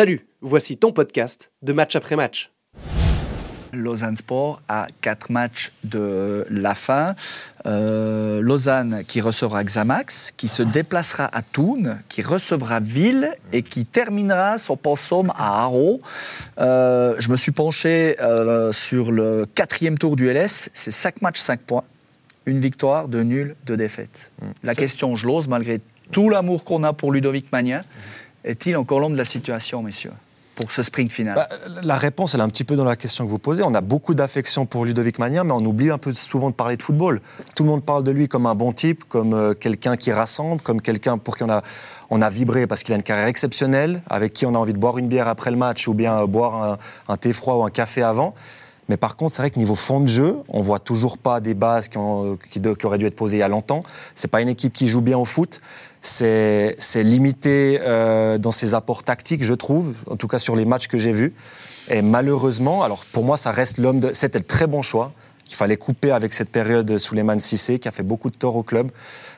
Salut, voici ton podcast de match après match. Lausanne Sport a quatre matchs de la fin. Euh, Lausanne qui recevra Xamax, qui se déplacera à Thun, qui recevra Ville et qui terminera son pensum à Haro. Euh, je me suis penché euh, sur le quatrième tour du LS. C'est 5 matchs, 5 points. Une victoire, deux nuls, deux défaites. Mmh. La question, je l'ose, malgré tout l'amour qu'on a pour Ludovic Magnin, est-il encore l'homme de la situation, messieurs pour ce sprint final Bah, La réponse, elle est un petit peu dans la question que vous posez. On a beaucoup d'affection pour Ludovic Magnin, mais on oublie un peu souvent de parler de football. Tout le monde parle de lui comme un bon type, comme euh, quelqu'un qui rassemble, comme quelqu'un pour qui on a, on a vibré parce qu'il a une carrière exceptionnelle, avec qui on a envie de boire une bière après le match ou bien euh, boire un thé froid ou un café avant. Mais par contre, c'est vrai que niveau fond de jeu, on voit toujours pas des bases qui, ont- qui auraient dû être posées il y a longtemps. C'est pas une équipe qui joue bien au foot. C'est limité euh, dans ses apports tactiques, je trouve, en tout cas sur les matchs que j'ai vus. Et malheureusement, alors pour moi, ça reste l'homme de. C'était le très bon choix. qu'il fallait couper avec cette période sous de Cissé, qui a fait beaucoup de tort au club.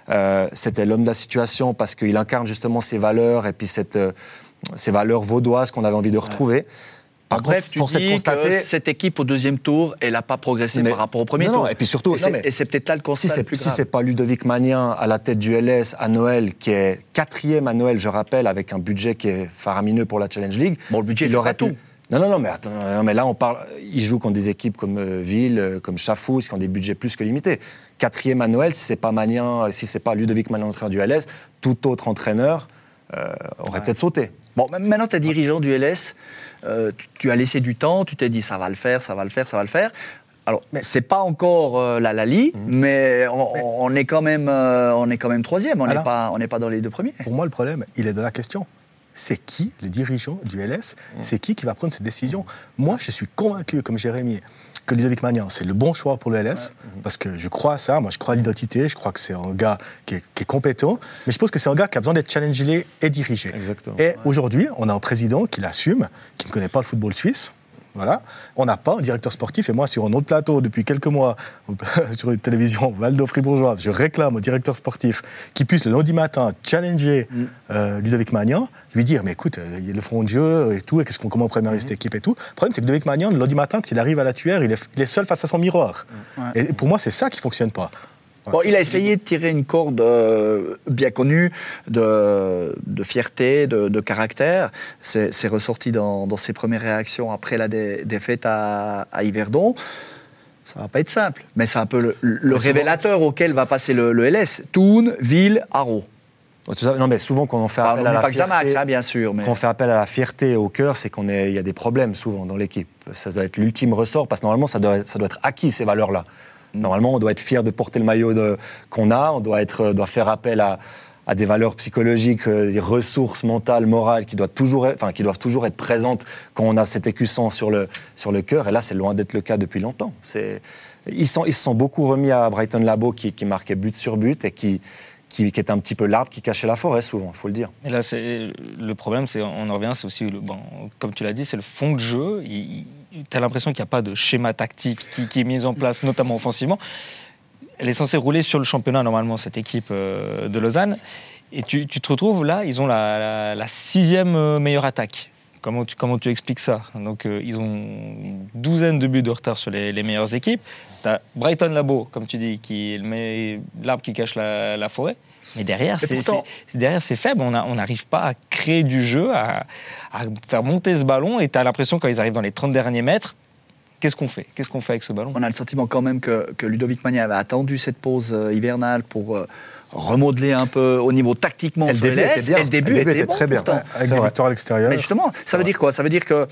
Euh, C'était l'homme de la situation parce qu'il incarne justement ses valeurs et puis cette, euh, ces valeurs vaudoises qu'on avait envie de retrouver. Par Bref, tu force de dis constater. que cette équipe au deuxième tour, elle n'a pas progressé Mais- par rapport au premier Non, tour. non, et puis surtout- et c'est, peut-être là le Si constat le c'est plus si c'est pas Ludovic Magnin à la tête du LS à Noël, qui est quatrième à Noël, je rappelle, avec un budget qui est faramineux pour la Challenge League. Bon, le budget, il aurait pu. tout. Non, non, non, mais attends, non, mais là on parle. Il joue contre des équipes comme euh, Ville, euh, comme Chafouz, qui ont des budgets plus que limités. Quatrième à Noël, si c'est pas Magnin, si c'est pas Ludovic Magnin entraîneur du LS, tout autre entraîneur euh, aurait peut-être sauté. Bon, maintenant, tu es dirigeant du LS, euh, tu, tu as laissé du temps, tu t'es dit ça va le faire, ça va le faire, ça va le faire. Alors, c'est pas encore euh, la Lali, Mhm. mais on, on est quand même, euh, on est quand même troisième. On n'est pas, on n'est pas dans les deux premiers. Pour moi, le problème, il est dans la question. C'est qui, le dirigeant du LS, c'est qui qui va prendre cette décision? Moi, je suis convaincu, comme Jérémy, que Ludovic Magnan, c'est le bon choix pour le LS, parce que je crois à ça, moi je crois à l'identité, je crois que c'est un gars qui est, qui est compétent, mais je pense que c'est un gars qui a besoin d'être challengé et dirigé. Exactement. Et aujourd'hui, on a un président qui l'assume, qui ne connaît pas le football suisse. Voilà. On n'a pas un directeur sportif. Et moi, sur un autre plateau, depuis quelques mois, sur une télévision Valdo-Fribourgeoise, je réclame un directeur sportif qui puisse le lundi matin challenger euh, Ludovic Magnan, lui dire Mais écoute, il y a le front de jeu et tout, et qu'est-ce qu'on, comment on préparer cette équipe et tout. Le problème, c'est que Ludovic Magnan, le lundi matin, quand il arrive à la tuère, il est, il est seul face à son miroir. Et pour moi, c'est ça qui ne fonctionne pas. Bon, il a essayé de tirer une corde euh, bien connue de, de fierté, de, de caractère. C'est ressorti dans, dans ses premières réactions après la dé- défaite à, à Yverdon. Ça va pas être simple, mais c'est un peu le, le Mais souvent- révélateur auquel va passer le, le LS. Thun, Ville, Haro. Non, mais souvent quand on fait appel à la fierté- hein, bien sûr. Mais... Quand on fait appel à la fierté au cœur, c'est qu'on est, il y a des problèmes souvent dans l'équipe. Ça doit être l'ultime ressort parce que normalement ça doit, ça doit être acquis ces valeurs-là. Normalement, on doit être fier de porter le maillot qu'on a. On doit être, doit faire appel à, à des valeurs psychologiques, euh, des ressources mentales, morales qui doivent toujours, être, enfin, qui doivent toujours être présentes quand on a cet écusson sur le sur le cœur. Et là, c'est loin d'être le cas depuis longtemps. Ils, sont, ils se sont beaucoup remis à Brighton Labo qui, qui marquait but sur but et qui qui, qui était un petit peu l'arbre qui cachait la forêt souvent, il faut le dire. Et là, le problème, c'est on en revient, c'est aussi le, bon, comme tu l'as dit, c'est le fond de jeu. Tu as l'impression qu'il n'y a pas de schéma tactique qui, est mis en place, notamment offensivement. Elle est censée rouler sur le championnat normalement cette équipe euh, de Lausanne, et tu, te retrouves là, ils ont la sixième euh, meilleure attaque. Comment tu, comment tu expliques ça Donc euh, ils ont une douzaine de buts de retard sur les, les meilleures équipes. Tu as Brighton Labo, comme tu dis, qui est l'arbre qui cache la, la forêt. Mais derrière, c'est faible. On n'arrive pas à créer du jeu, à, à faire monter ce ballon. Et tu as l'impression, quand ils arrivent dans les 30 derniers mètres, qu'est-ce qu'on fait? Qu'est-ce qu'on fait avec ce ballon? On a le sentiment quand même que, que Ludovic Magnin avait attendu cette pause euh, hivernale pour euh, remodeler un peu au niveau tactiquement Et le sur début était bien. Et le début, était, était bon, très bien. pourtant. Avec des victoires à l'extérieur. Mais justement, ça veut dire quoi? Ça veut dire que,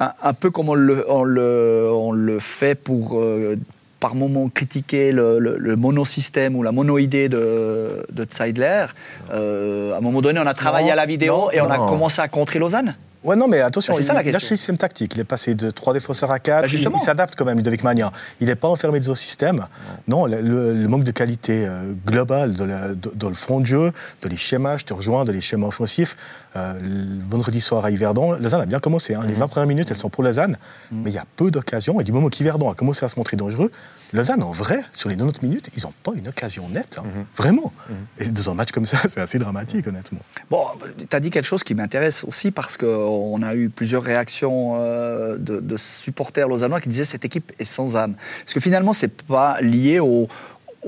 un, un peu comme on le, on le, on le fait pour, euh, par moment, critiquer le, le- le monosystème ou la monoïdée de, de Zeidler, euh, à un moment donné, on a travaillé Non, à la vidéo non, et on a commencé à contrer Lausanne Ouais, non, mais attention, Bah, c'est il, ça, la il a question. le système tactique. Il est passé de trois défenseurs à quatre. Bah, il s'adapte quand même, Ludovic Magnan. Il n'est pas enfermé dans un système. Non, le, le- le manque de qualité euh, globale de de- dans le front de jeu, dans les schémas, je te rejoins, dans les schémas offensifs. Euh, le vendredi soir à Yverdon, Lausanne a bien commencé. hein. Les 20 premières minutes, elles sont pour Lausanne. Mais il y a peu d'occasions. Et du moment qu'Yverdon a commencé à se montrer dangereux, Lausanne, en vrai, sur les 90 minutes, ils n'ont pas une occasion nette. hein. Vraiment. Et dans un match comme ça, c'est assez dramatique, honnêtement. Bon, tu as dit quelque chose qui m'intéresse aussi parce qu'on on a eu plusieurs réactions euh, de, supporters lausannois qui disaient cette équipe est sans âme. Parce que finalement, c'est pas lié au,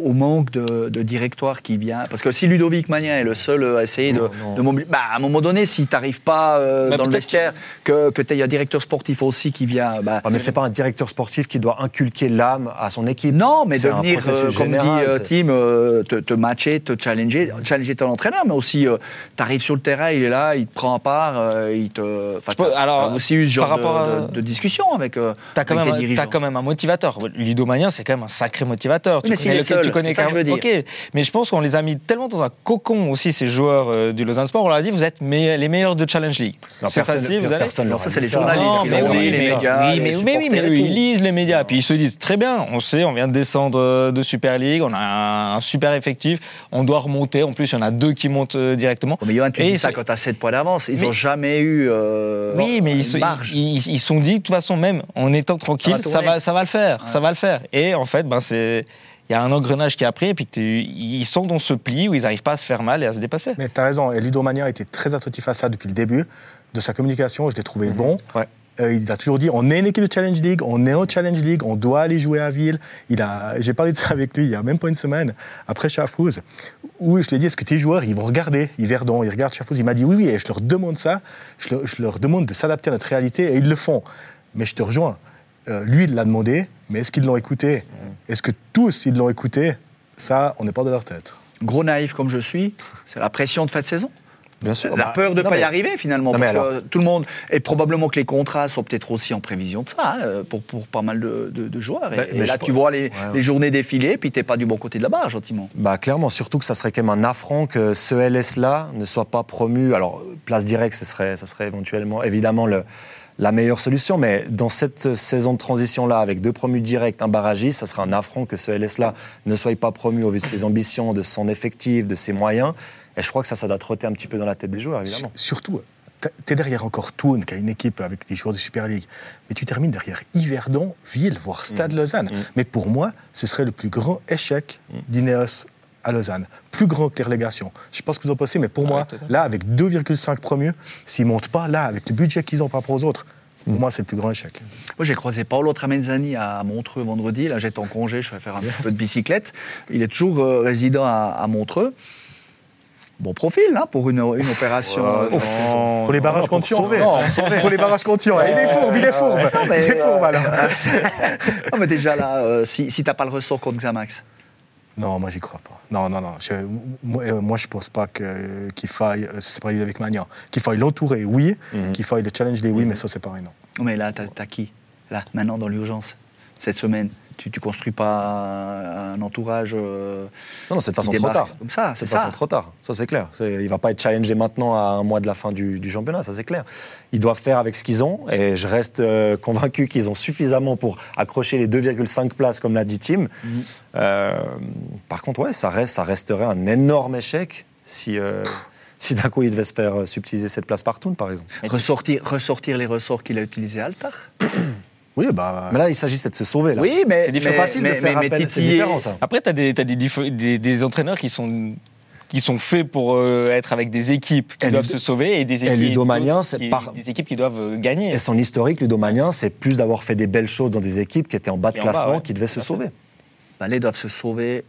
au manque de, de directoire qui vient. Parce que si Ludovic Magnin est le seul à essayer de, Non, non. de mobiliser. Bah, à un moment donné, si tu n'arrives pas euh, Bah, dans le vestiaire, que, que tu aies un directeur sportif aussi qui vient. Bah, Ah, mais c'est pas un directeur sportif qui doit inculquer l'âme à son équipe. non, mais C'est de un euh, comme général, dit euh, Tim, euh, te, te matcher, te challenger, challenger ton entraîneur, mais aussi, tu arrives sur le terrain, il est là, il te prend à part, euh, il te. Peux- alors, aussi eu ce genre par rapport de, à- de- de discussion avec, euh, même, dirigeants. t'as quand même un motivateur. Ludo Magnin, c'est quand même un sacré motivateur. Oui, mais s'il connais est le- seul, tu connais ça que je veux dire. Ok, mais je pense qu'on les a mis tellement dans un cocon aussi, ces joueurs euh, du Lausanne Sport. On leur a dit, vous êtes me- les meilleurs de Challenge League. Non, c'est personne- facile, vous allez. personne Non, ça, c'est les journalistes Non, qui oui, les mais- médias, oui, mais, oui, mais, oui, mais supporters eux, ils lisent les médias, puis ils se disent très bien, on sait, on vient de descendre euh, de Super League, on a un super effectif, on doit remonter. En plus, il y en a deux qui montent euh, directement. Mais Johan, tu Et dis ça quand tu as 7 points d'avance. Ils Mais- n'ont jamais eu. euh, Oui, mais une ils se marge. ils, ils sont dit de toute façon même en étant tranquille, Ça va ça tourner. va, ça va le faire, ça va le faire. Et en fait, ben c'est il y a un engrenage qui a pris et puis que ils sont dans ce pli où ils n'arrivent pas à se faire mal et à se dépasser. Mais tu as raison, et Ludo Magnin a été très attentif à ça depuis le début de sa communication. Je l'ai trouvé bon. Ouais. Euh, il a toujours dit on est une équipe de Challenge League, on est en Challenge League, on doit aller jouer à Ville. Il a, j'ai parlé de ça avec lui il y a même pas une semaine après Chafouz, où je lui ai dit est-ce que tes joueurs ils vont regarder Yverdon, ils regardent Chafouz. Il m'a dit oui oui et je leur demande ça, je leur, je leur demande de s'adapter à notre réalité et ils le font. Mais je te rejoins. Euh, lui il l'a demandé, mais est-ce qu'ils l'ont écouté Est-ce que tous ils l'ont écouté Ça on n'est pas de leur tête. Gros naïf comme je suis, c'est la pression de fin de saison. Bien sûr. La Bah, peur de ne pas y arriver finalement. Parce que tout le monde. Et probablement que les contrats sont peut-être aussi en prévision de ça, hein, pour, pour pas mal de, de- de joueurs. Et, Bah, et mais là, tu vois les, Ouais, ouais. les journées défiler, puis tu n'es pas du bon côté de la barre, gentiment. Bah clairement, surtout que ça serait quand même un affront que ce LS-là ne soit pas promu. Alors, place directe, ce serait, ça serait éventuellement, évidemment, le- la meilleure solution. Mais dans cette saison de transition-là, avec deux promus directs, un barragiste, ça serait un affront que ce LS-là ne soit pas promu au vu de ses ambitions, de son effectif, de ses moyens. Et je crois que ça, ça doit trotter un petit peu dans la tête des joueurs, évidemment. Sur- Surtout, tu es derrière encore Toon, qui a une équipe avec des joueurs de Super League, mais tu termines derrière Yverdon, Ville, voire Stade Lausanne. Mm. Mais pour moi, ce serait le plus grand échec d'Ineos à Lausanne. Plus grand que les relégations. Je sais pas ce que vous en pensez, mais pour Ouais, moi, totalement. là, avec 2,5 promus, s'ils montent pas, là, avec le budget qu'ils ont par rapport aux autres, pour Mm. moi, c'est le plus grand échec. Moi, j'ai croisé Paolo Tramenzani à Montreux vendredi. Là, j'étais en congé, je vais faire un petit peu de bicyclette. Il est toujours euh, résident à, à Montreux. Bon profil, hein, pour une, une opération. euh, Non, Pour les barrages pour Contion sauver. Non, pour les barrages. Il est fourbe, il est fourbe. mais, Il est fourbe, euh, alors. non, mais déjà là, euh, si, si t'as pas le ressort contre Xamax. Non, moi, j'y crois pas. Non, non, non. Je, moi, euh, moi, je pense pas que- qu'il faille, euh, c'est pareil avec Magnan, qu'il faille l'entourer, oui, Mhm. qu'il faille le challenge des oui, mais ça, c'est pareil, non. Non, mais là, t'as as qui? Là, maintenant, dans l'urgence, cette semaine, tu, tu construis pas un entourage. euh, Non, non, c'est de façon trop tard. Comme ça, c'est de façon ça. trop tard. Ça, c'est clair. Il va pas être challengé maintenant à un mois de la fin du, du championnat, ça, c'est clair. Ils doivent faire avec ce qu'ils ont, et je reste euh, convaincu qu'ils ont suffisamment pour accrocher les 2,5 places, comme l'a dit Tim. Mhm. Euh, par contre, ouais, ça, reste, ça resterait un énorme échec si, euh, si d'un coup il devait se faire subtiliser cette place par Toon, par exemple. Ressortir, ressortir les ressorts qu'il a utilisés à Altar? Oui, bah. Mais là, il s'agissait de se sauver. Là. Oui, mais C'est différent. mais- facile de faire mais- appel, différent, ça. Après, tu as, des, t'as des, des- des entraîneurs qui sont, qui sont faits pour euh, être avec des équipes qui Et doivent Ludo- se sauver et des équipes, qui- par- des équipes qui doivent euh, gagner. Et son historique, ludomanien, c'est plus d'avoir fait des belles choses dans des équipes qui étaient en bas de Et en bas, classement, ouais. qui devaient se sauver. Bah, les doivent se sauver.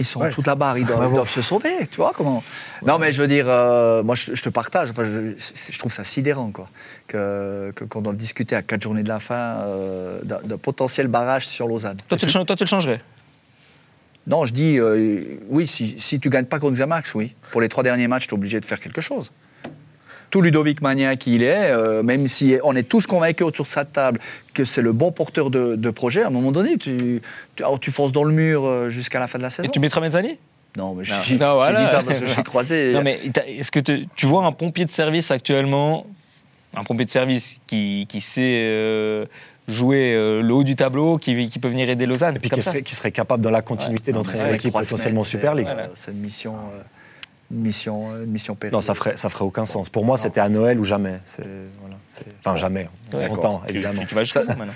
Ils sont en Ouais, de la barre, ils doivent, va ils doivent se sauver, tu vois comment Non, mais je veux dire, euh, moi je, je te partage, enfin, je, trouve ça sidérant, quoi, que, que- qu'on doit discuter à quatre journées de la fin euh, d'un, d'un potentiel barrage sur Lausanne. Toi, tu toi, tu le changerais? Non, je dis, euh, oui, si, si tu gagnes pas contre Xamax, oui. Pour les trois derniers matchs, tu es obligé de faire quelque chose. Tout Ludovic Magnin qu'il est, euh, même si on est tous convaincus autour de cette table que c'est le bon porteur de, de projet, à un moment donné, tu, tu, alors, tu fonces dans le mur euh, jusqu'à la fin de la saison. Et tu mettras Mezzani Non, mais Non. j'ai Non, voilà. dit ça parce que j'ai croisé. Non, mais est-ce que te- tu vois un pompier de service actuellement, un pompier de service qui, qui sait euh, jouer euh, le haut du tableau, qui, qui peut venir aider Lausanne Et puis qui serait, qui serait capable dans la continuité Non, mais d'entraîner l'équipe potentiellement Super c'est- League. euh, C'est une mission, euh, une mission, euh, une mission périlleuse. Non, ça ferait, ça ferait aucun sens. Pour moi, c'était à Noël ou jamais. C'est, voilà, enfin, jamais. On s'entend, évidemment. Tu vas jusqu'au bout maintenant.